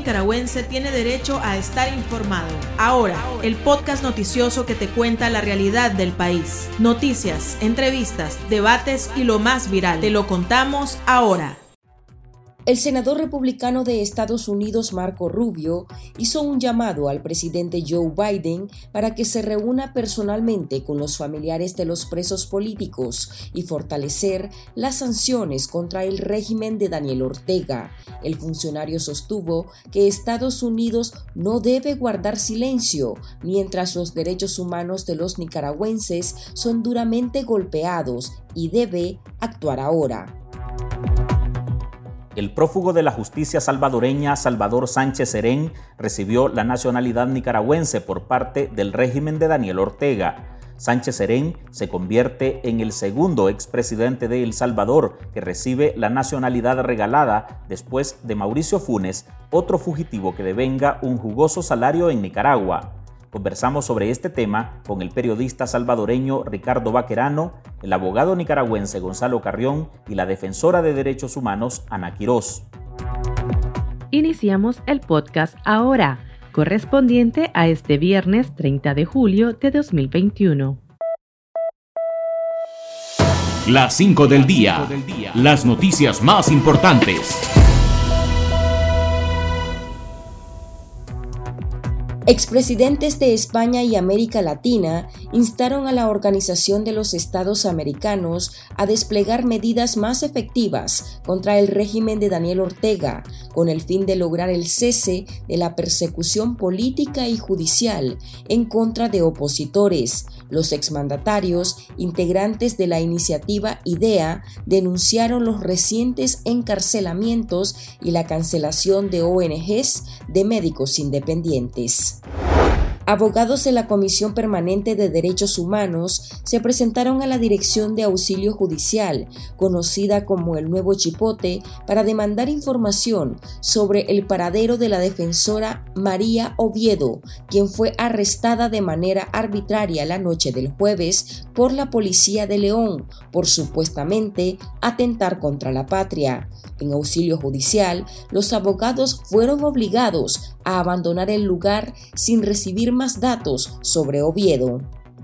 nicaragüense tiene derecho a estar informado. Ahora, el podcast noticioso que te cuenta la realidad del país. Noticias, entrevistas, debates y lo más viral. Te lo contamos ahora. El senador republicano de Estados Unidos, Marco Rubio, hizo un llamado al presidente Joe Biden para que se reúna personalmente con los familiares de los presos políticos y fortalecer las sanciones contra el régimen de Daniel Ortega. El funcionario sostuvo que Estados Unidos no debe guardar silencio mientras los derechos humanos de los nicaragüenses son duramente golpeados y debe actuar ahora. El prófugo de la justicia salvadoreña Salvador Sánchez Serén recibió la nacionalidad nicaragüense por parte del régimen de Daniel Ortega. Sánchez Serén se convierte en el segundo expresidente de El Salvador que recibe la nacionalidad regalada después de Mauricio Funes, otro fugitivo que devenga un jugoso salario en Nicaragua. Conversamos sobre este tema con el periodista salvadoreño Ricardo Vaquerano, el abogado nicaragüense Gonzalo Carrión y la defensora de derechos humanos Ana Quirós. Iniciamos el podcast ahora, correspondiente a este viernes 30 de julio de 2021. Las 5 del día. Las noticias más importantes. Expresidentes de España y América Latina instaron a la Organización de los Estados Americanos a desplegar medidas más efectivas contra el régimen de Daniel Ortega, con el fin de lograr el cese de la persecución política y judicial en contra de opositores. Los exmandatarios, integrantes de la iniciativa IDEA, denunciaron los recientes encarcelamientos y la cancelación de ONGs de médicos independientes. Abogados de la Comisión Permanente de Derechos Humanos se presentaron a la Dirección de Auxilio Judicial, conocida como el Nuevo Chipote, para demandar información sobre el paradero de la defensora María Oviedo, quien fue arrestada de manera arbitraria la noche del jueves por la Policía de León por supuestamente atentar contra la patria. En auxilio judicial, los abogados fueron obligados a abandonar el lugar sin recibir más datos sobre Oviedo.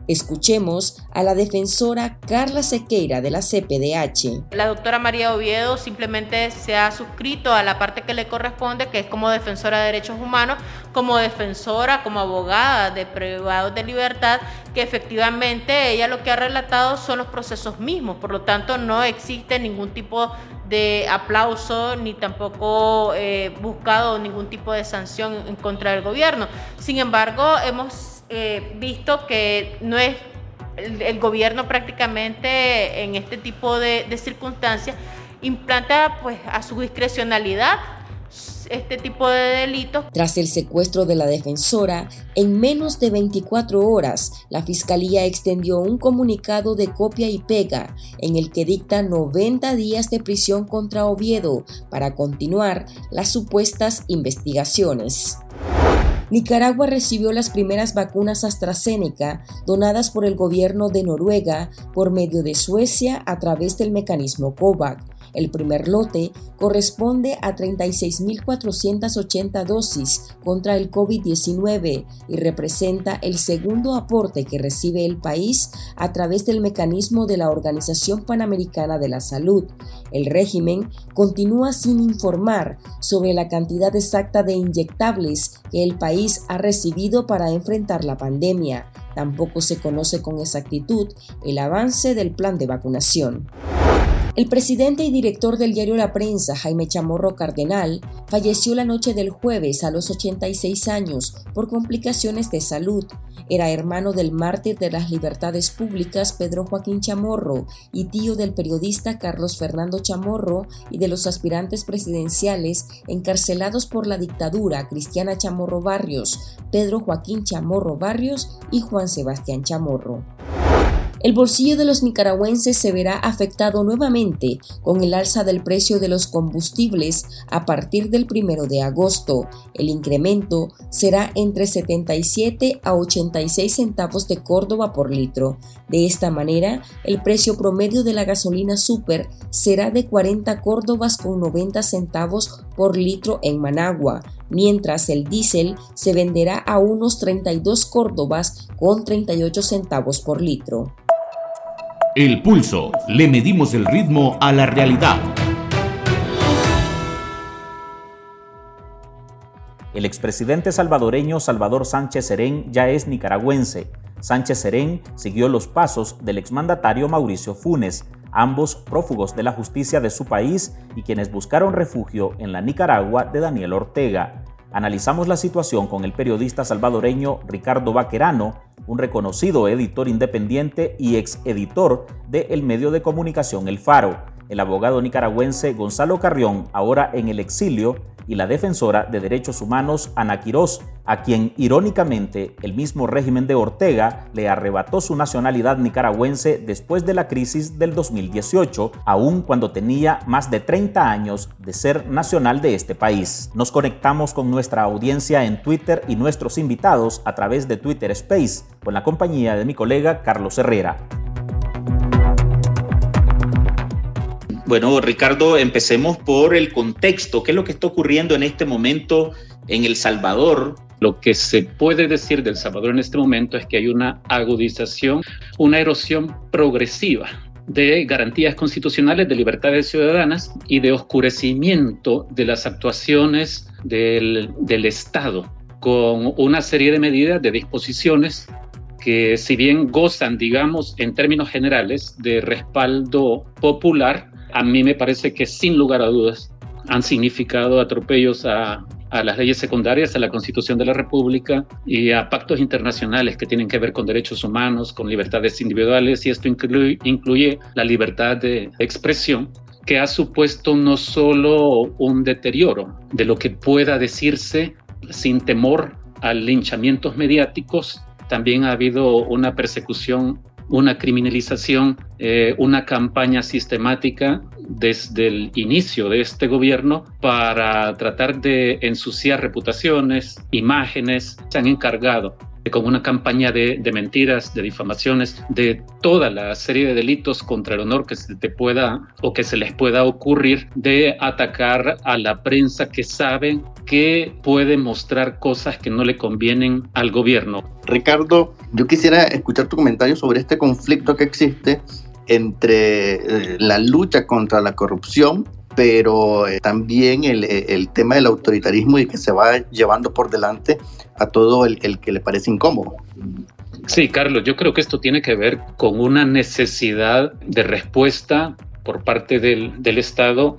Escuchemos a la defensora Carla Sequeira de la CPDH. La doctora María Oviedo simplemente se ha suscrito a la parte que le corresponde, que es como defensora de derechos humanos, como defensora, como abogada de privados de libertad, que efectivamente ella lo que ha relatado son los procesos mismos, por lo tanto no existe ningún tipo de aplauso ni tampoco eh, buscado ningún tipo de sanción en contra del gobierno. Sin embargo, hemos eh, visto que no es el, gobierno prácticamente en este tipo de, de circunstancias implanta pues a su discrecionalidad este tipo de delitos. Tras el secuestro de la defensora, en menos de 24 horas, la Fiscalía extendió un comunicado de copia y pega en el que dicta 90 días de prisión contra Oviedo para continuar las supuestas investigaciones. Nicaragua recibió las primeras vacunas AstraZeneca donadas por el gobierno de Noruega por medio de Suecia a través del mecanismo COVAX el primer lote corresponde a 36.480 dosis contra el COVID-19 y representa el segundo aporte que recibe el país a través del mecanismo de la Organización Panamericana de la Salud. El régimen continúa sin informar sobre la cantidad exacta de inyectables que el país ha recibido para enfrentar la pandemia. Tampoco se conoce con exactitud el avance del plan de vacunación. El presidente y director del diario La Prensa, Jaime Chamorro Cardenal, falleció la noche del jueves a los 86 años por complicaciones de salud. Era hermano del mártir de las libertades públicas Pedro Joaquín Chamorro y tío del periodista Carlos Fernando Chamorro y de los aspirantes presidenciales encarcelados por la dictadura Cristiana Chamorro Barrios, Pedro Joaquín Chamorro Barrios y Juan Sebastián Chamorro. El bolsillo de los nicaragüenses se verá afectado nuevamente con el alza del precio de los combustibles a partir del 1 de agosto. El incremento será entre 77 a 86 centavos de Córdoba por litro. De esta manera, el precio promedio de la gasolina super será de 40 Córdobas con 90 centavos por litro en Managua, mientras el diésel se venderá a unos 32 córdobas con 38 centavos por litro. El pulso. Le medimos el ritmo a la realidad. El expresidente salvadoreño Salvador Sánchez Serén ya es nicaragüense. Sánchez Serén siguió los pasos del exmandatario Mauricio Funes, ambos prófugos de la justicia de su país y quienes buscaron refugio en la Nicaragua de Daniel Ortega. Analizamos la situación con el periodista salvadoreño Ricardo Vaquerano, un reconocido editor independiente y ex editor del medio de comunicación El Faro, el abogado nicaragüense Gonzalo Carrión, ahora en el exilio, y la defensora de derechos humanos Ana Quirós, a quien irónicamente el mismo régimen de Ortega le arrebató su nacionalidad nicaragüense después de la crisis del 2018, aun cuando tenía más de 30 años de ser nacional de este país. Nos conectamos con nuestra audiencia en Twitter y nuestros invitados a través de Twitter Space con la compañía de mi colega Carlos Herrera. Bueno, Ricardo, empecemos por el contexto. ¿Qué es lo que está ocurriendo en este momento en El Salvador? Lo que se puede decir del Salvador en este momento es que hay una agudización, una erosión progresiva de garantías constitucionales de libertades ciudadanas y de oscurecimiento de las actuaciones del, del Estado, con una serie de medidas, de disposiciones que si bien gozan, digamos, en términos generales de respaldo popular, a mí me parece que sin lugar a dudas han significado atropellos a, las leyes secundarias, a la Constitución de la República y a pactos internacionales que tienen que ver con derechos humanos, con libertades individuales, y esto incluye, incluye la libertad de expresión, que ha supuesto no solo un deterioro de lo que pueda decirse sin temor a linchamientos mediáticos, también ha habido una persecución una criminalización, eh, una campaña sistemática desde el inicio de este gobierno para tratar de ensuciar reputaciones, imágenes. Se han encargado con una campaña de, mentiras, de difamaciones, de toda la serie de delitos contra el honor que se te pueda o que se les pueda ocurrir de atacar a la prensa que saben que puede mostrar cosas que no le convienen al gobierno. Ricardo, yo quisiera escuchar tu comentario sobre este conflicto que existe entre eh, la lucha contra la corrupción pero eh, también eh, el, tema del autoritarismo y que se va llevando por delante a todo el, que le parece incómodo. Sí, Carlos, yo creo que esto tiene que ver con una necesidad de respuesta por parte del, del Estado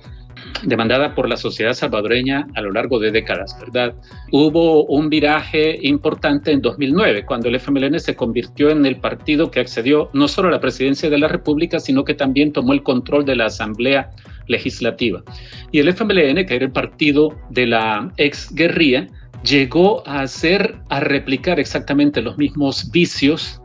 demandada por la sociedad salvadoreña a lo largo de décadas, ¿verdad? Hubo un viraje importante en 2009, cuando el FMLN se convirtió en el partido que accedió no solo a la presidencia de la República, sino que también tomó el control de la Asamblea Legislativa. Y el FMLN, que era el partido de la ex guerrilla, llegó a hacer, a replicar exactamente los mismos vicios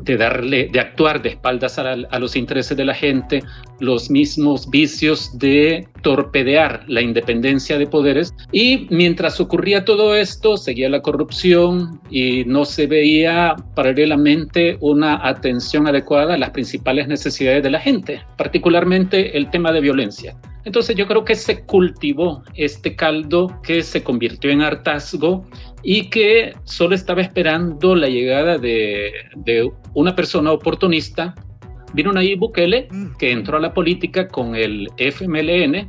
de darle, de actuar de espaldas a, a, los intereses de la gente, los mismos vicios de torpedear la independencia de poderes. Y mientras ocurría todo esto, seguía la corrupción y no se veía paralelamente una atención adecuada a las principales necesidades de la gente, particularmente el tema de violencia. Entonces yo creo que se cultivó este caldo que se convirtió en hartazgo y que solo estaba esperando la llegada de, una persona oportunista. Vino Nayib Bukele, que entró a la política con el FMLN.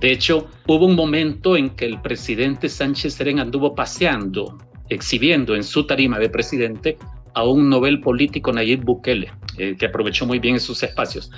De hecho, hubo un momento en que el presidente Sánchez Serén anduvo paseando, exhibiendo en su tarima de presidente a un novel político Nayib Bukele, eh, que aprovechó muy bien esos espacios.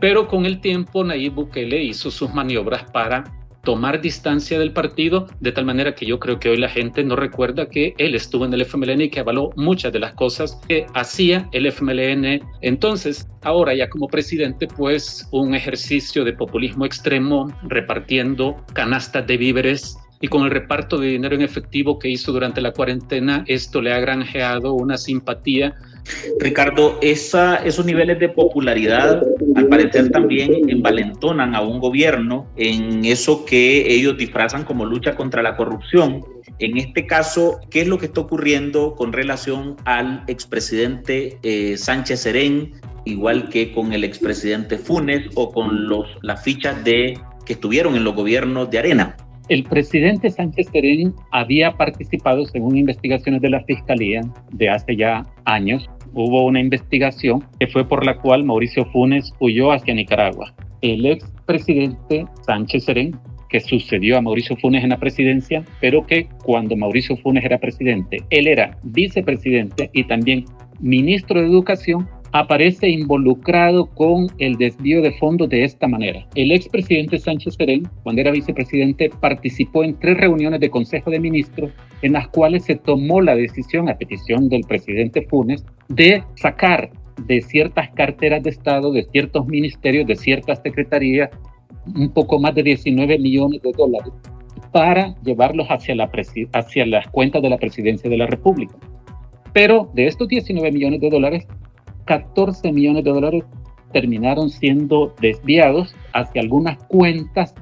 Pero con el tiempo Nayib Bukele hizo sus maniobras para tomar distancia del partido, de tal manera que yo creo que hoy la gente no recuerda que él estuvo en el FMLN y que avaló muchas de las cosas que hacía el FMLN. Entonces, ahora ya como presidente, pues un ejercicio de populismo extremo, repartiendo canastas de víveres y con el reparto de dinero en efectivo que hizo durante la cuarentena, esto le ha granjeado una simpatía. Ricardo, esa, esos niveles de popularidad al parecer también envalentonan a un gobierno en eso que ellos disfrazan como lucha contra la corrupción. En este caso, ¿qué es lo que está ocurriendo con relación al expresidente eh, Sánchez Serén, igual que con el expresidente Funes o con los, las fichas de, que estuvieron en los gobiernos de Arena? El presidente Sánchez Serén había participado, según investigaciones de la Fiscalía de hace ya años, hubo una investigación que fue por la cual Mauricio Funes huyó hacia Nicaragua. El expresidente Sánchez Serén, que sucedió a Mauricio Funes en la presidencia, pero que cuando Mauricio Funes era presidente, él era vicepresidente y también ministro de Educación, aparece involucrado con el desvío de fondos de esta manera. El expresidente Sánchez Serén, cuando era vicepresidente, participó en tres reuniones de Consejo de Ministros en las cuales se tomó la decisión, a petición del presidente Funes, de sacar de ciertas carteras de Estado, de ciertos ministerios, de ciertas secretarías, un poco más de 19 millones de dólares para llevarlos hacia, la hacia las cuentas de la presidencia de la República. Pero de estos 19 millones de dólares, 14 millones de dólares terminaron siendo desviados hacia algunas cuentas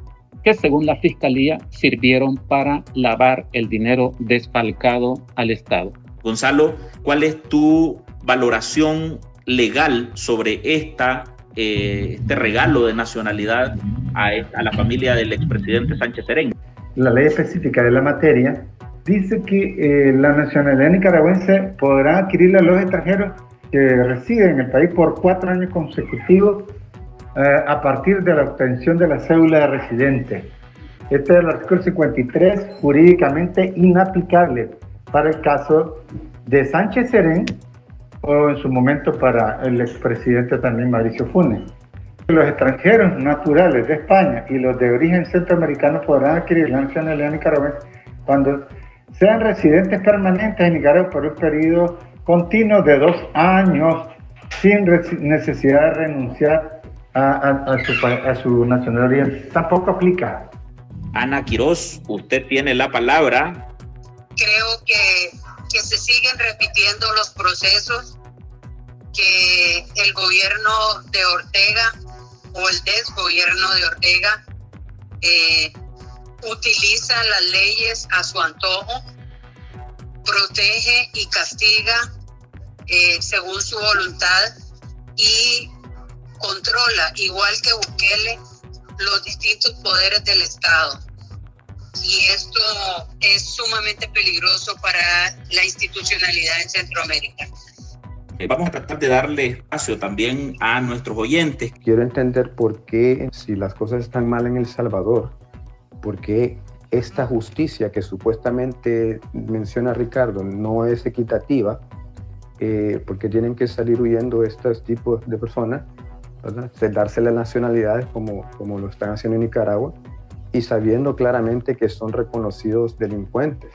que según la Fiscalía sirvieron para lavar el dinero desfalcado al Estado. Gonzalo, ¿cuál es tu valoración legal sobre esta, eh, este regalo de nacionalidad a, a, la familia del expresidente Sánchez Serén? La ley específica de la materia dice que eh, la nacionalidad nicaragüense podrá adquirirla los extranjeros que reside en el país por cuatro años consecutivos eh, a partir de la obtención de la cédula de residente. Este es el artículo 53, jurídicamente inaplicable para el caso de Sánchez Serén o en su momento para el expresidente también Mauricio Funes. Los extranjeros naturales de España y los de origen centroamericano podrán adquirir la nacionalidad nicaragüense cuando sean residentes permanentes en Nicaragua por un periodo continuo de dos años sin necesidad de renunciar a, su, a su nacionalidad. Tampoco aplica. Ana Quiroz, usted tiene la palabra. Creo que, que se siguen repitiendo los procesos que el gobierno de Ortega o el desgobierno de Ortega eh, utiliza las leyes a su antojo protege y castiga eh, según su voluntad y controla, igual que Bukele, los distintos poderes del Estado. Y esto es sumamente peligroso para la institucionalidad en Centroamérica. Eh, vamos a tratar de darle espacio también a nuestros oyentes. Quiero entender por qué, si las cosas están mal en El Salvador, por qué esta justicia que supuestamente menciona Ricardo no es equitativa, eh, porque tienen que salir huyendo estos tipos de personas, ¿verdad? darse las nacionalidades como, como lo están haciendo en Nicaragua y sabiendo claramente que son reconocidos delincuentes.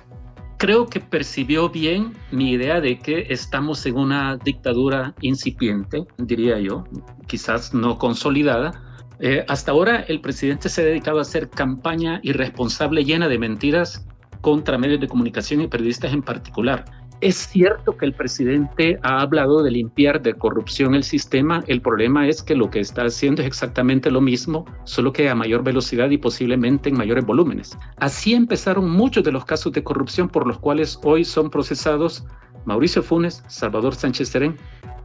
Creo que percibió bien mi idea de que estamos en una dictadura incipiente, diría yo, quizás no consolidada, eh, hasta ahora el presidente se ha dedicado a hacer campaña irresponsable llena de mentiras contra medios de comunicación y periodistas en particular. Es cierto que el presidente ha hablado de limpiar de corrupción el sistema. El problema es que lo que está haciendo es exactamente lo mismo, solo que a mayor velocidad y posiblemente en mayores volúmenes. Así empezaron muchos de los casos de corrupción por los cuales hoy son procesados Mauricio Funes, Salvador Sánchez Serén,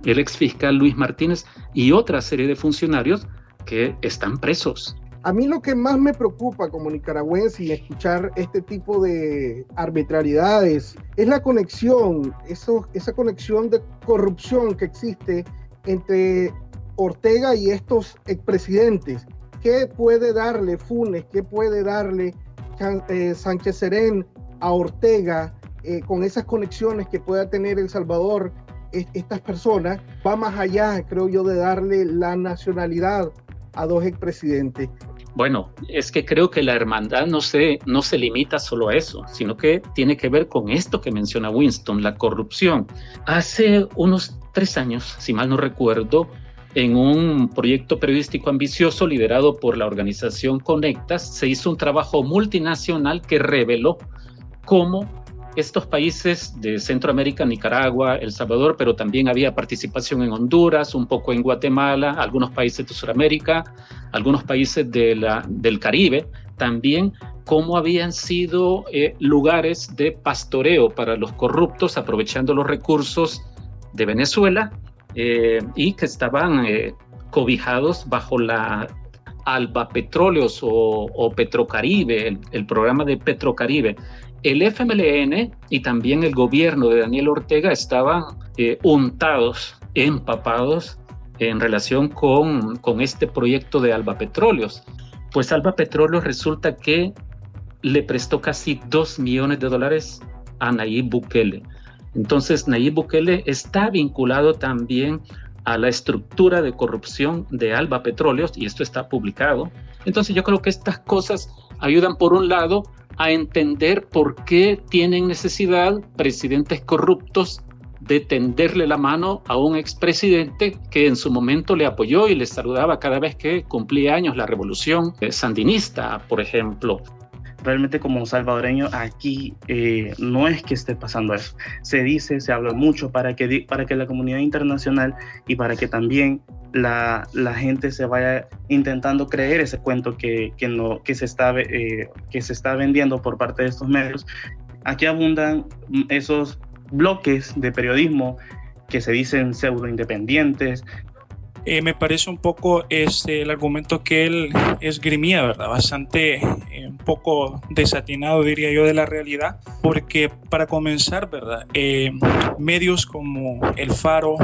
el ex fiscal Luis Martínez y otra serie de funcionarios que están presos. A mí lo que más me preocupa como nicaragüense y escuchar este tipo de arbitrariedades es la conexión, esa conexión de corrupción que existe entre Ortega y estos expresidentes. ¿Qué puede darle Funes? ¿Qué puede darle eh, Sánchez Serén a Ortega eh, con esas conexiones que pueda tener El Salvador? estas personas va más allá, creo yo, de darle la nacionalidad a dos expresidentes. Bueno, es que creo que la hermandad no se, no se limita solo a eso, sino que tiene que ver con esto que menciona Winston, la corrupción. Hace unos tres años, si mal no recuerdo, en un proyecto periodístico ambicioso liderado por la organización Conectas, se hizo un trabajo multinacional que reveló cómo estos países de Centroamérica, Nicaragua, El Salvador, pero también había participación en Honduras, un poco en Guatemala, algunos países de Sudamérica, algunos países del Caribe, también cómo habían sido eh, lugares de pastoreo para los corruptos, aprovechando los recursos de Venezuela eh, y que estaban eh, cobijados bajo la Alba Petróleos o, Petrocaribe, el, programa de Petrocaribe, el FMLN y también el gobierno de Daniel Ortega estaban eh, untados, empapados en relación con, con este proyecto de Alba Petróleos. Pues Alba Petróleos resulta que le prestó casi 2 millones de dólares a Nayib Bukele. Entonces, Nayib Bukele está vinculado también a la estructura de corrupción de Alba Petróleos, y esto está publicado. Entonces, yo creo que estas cosas ayudan, por un lado, a entender por qué tienen necesidad presidentes corruptos de tenderle la mano a un expresidente que en su momento le apoyó y le saludaba cada vez que cumplía años la revolución sandinista, por ejemplo realmente como salvadoreño aquí eh, no es que esté pasando eso. Se dice, se habla mucho para que, para que la comunidad internacional y para que también la, la gente se vaya intentando creer ese cuento que, que no, que, se está, eh, que se está vendiendo por parte de estos medios. Aquí abundan esos bloques de periodismo que se dicen pseudo independientes, eh, me parece un poco este, el argumento que él esgrimía, ¿verdad? Bastante, eh, un poco desatinado, diría yo, de la realidad, porque para comenzar, ¿verdad? Eh, medios como El Faro,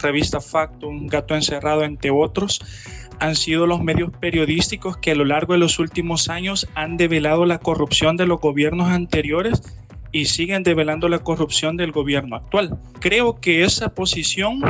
Revista Factum, Gato Encerrado, entre otros, han sido los medios periodísticos que a lo largo de los últimos años han develado la corrupción de los gobiernos anteriores y siguen develando la corrupción del gobierno actual. Creo que esa posición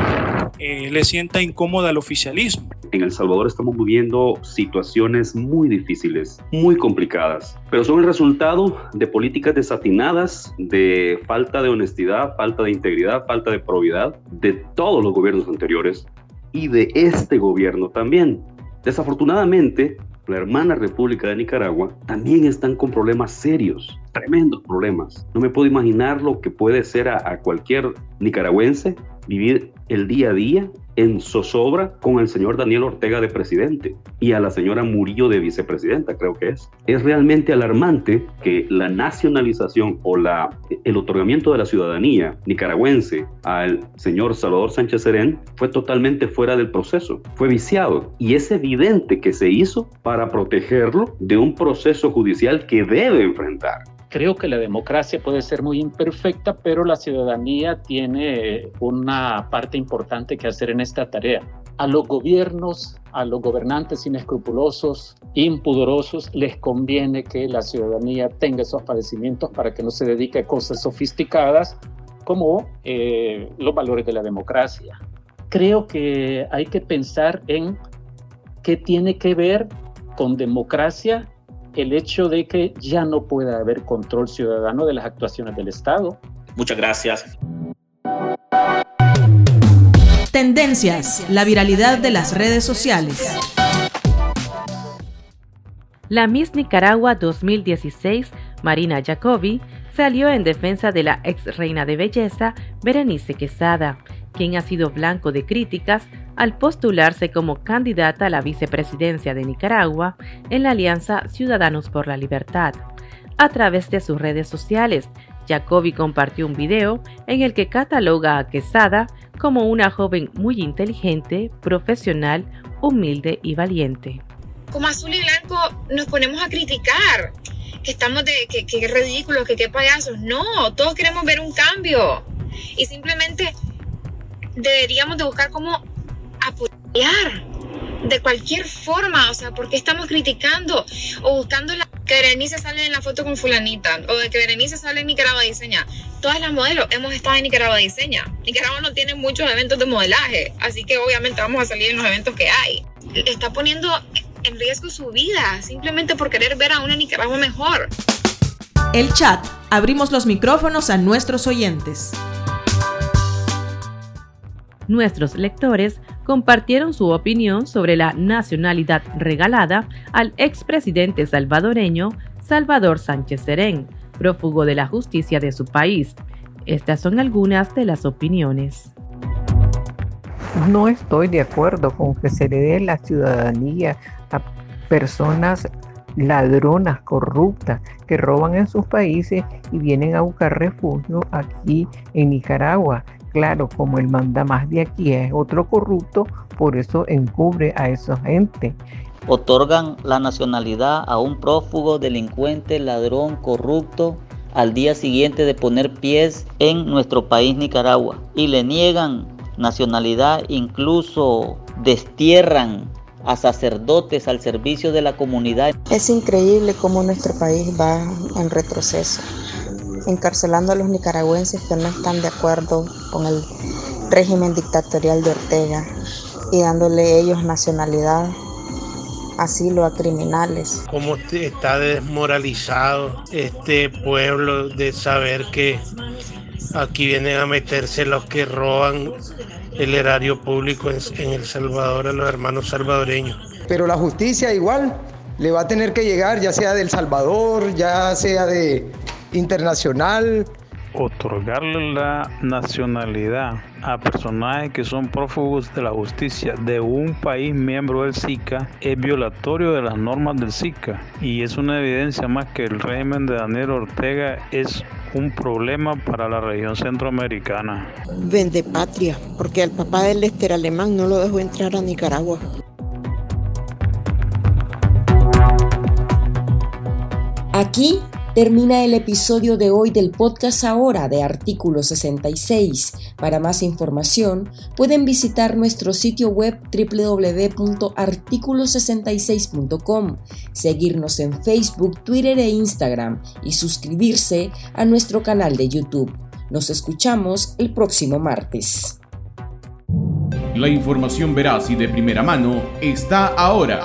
eh, le sienta incómoda al oficialismo. En El Salvador estamos viviendo situaciones muy difíciles, muy complicadas, pero son el resultado de políticas desatinadas, de falta de honestidad, falta de integridad, falta de probidad de todos los gobiernos anteriores y de este gobierno también. Desafortunadamente, la hermana República de Nicaragua, también están con problemas serios, tremendos problemas. No me puedo imaginar lo que puede ser a, cualquier nicaragüense vivir el día a día en zozobra con el señor Daniel Ortega de presidente y a la señora Murillo de vicepresidenta, creo que es. Es realmente alarmante que la nacionalización o la, el otorgamiento de la ciudadanía nicaragüense al señor Salvador Sánchez Serén fue totalmente fuera del proceso, fue viciado y es evidente que se hizo para protegerlo de un proceso judicial que debe enfrentar creo que la democracia puede ser muy imperfecta, pero la ciudadanía tiene una parte importante que hacer en esta tarea. A los gobiernos, a los gobernantes inescrupulosos, impudorosos, les conviene que la ciudadanía tenga esos padecimientos para que no se dedique a cosas sofisticadas como eh, los valores de la democracia. Creo que hay que pensar en qué tiene que ver con democracia el hecho de que ya no pueda haber control ciudadano de las actuaciones del Estado. Muchas gracias. Tendencias, la viralidad de las redes sociales. La Miss Nicaragua 2016, Marina Jacobi, salió en defensa de la ex reina de belleza, Berenice Quesada, quien ha sido blanco de críticas al postularse como candidata a la vicepresidencia de Nicaragua en la Alianza Ciudadanos por la Libertad. A través de sus redes sociales, Jacobi compartió un video en el que cataloga a Quesada como una joven muy inteligente, profesional, humilde y valiente. Como azul y blanco nos ponemos a criticar que estamos de que, que ridículos, que qué payasos. No, todos queremos ver un cambio. Y simplemente deberíamos de buscar cómo apoyar de cualquier forma, o sea, ¿por qué estamos criticando o buscando la que Berenice sale en la foto con fulanita o de que Berenice sale en Nicaragua Diseña? Todas las modelos hemos estado en Nicaragua Diseña. Nicaragua no tiene muchos eventos de modelaje, así que obviamente vamos a salir en los eventos que hay. Está poniendo en riesgo su vida simplemente por querer ver a una Nicaragua mejor. El chat. Abrimos los micrófonos a nuestros oyentes nuestros lectores compartieron su opinión sobre la nacionalidad regalada al expresidente salvadoreño Salvador Sánchez Serén, prófugo de la justicia de su país. Estas son algunas de las opiniones. No estoy de acuerdo con que se le dé la ciudadanía a personas ladronas, corruptas, que roban en sus países y vienen a buscar refugio aquí en Nicaragua. Claro, como el manda más de aquí es otro corrupto, por eso encubre a esa gente. otorgan la nacionalidad a un prófugo, delincuente, ladrón, corrupto al día siguiente de poner pies en nuestro país Nicaragua y le niegan nacionalidad, incluso destierran a sacerdotes al servicio de la comunidad. Es increíble cómo nuestro país va en retroceso, encarcelando a los nicaragüenses que no están de acuerdo con el régimen dictatorial de Ortega y dándole ellos nacionalidad, asilo a criminales. Cómo está desmoralizado este pueblo de saber que aquí vienen a meterse los que roban el erario público en, El Salvador a los hermanos salvadoreños. Pero la justicia igual le va a tener que llegar, ya sea del Salvador, ya sea de internacional. Otorgarle la nacionalidad a personajes que son prófugos de la justicia de un país miembro del SICA es violatorio de las normas del SICA y es una evidencia más que el régimen de Daniel Ortega es un problema para la región centroamericana. Vende patria, porque al papá del Lester alemán no lo dejó entrar a Nicaragua. Aquí Termina el episodio de hoy del podcast ahora de Artículo 66. Para más información pueden visitar nuestro sitio web www.articulo66.com, seguirnos en Facebook, Twitter e Instagram y suscribirse a nuestro canal de YouTube. Nos escuchamos el próximo martes. La información veraz y de primera mano está ahora.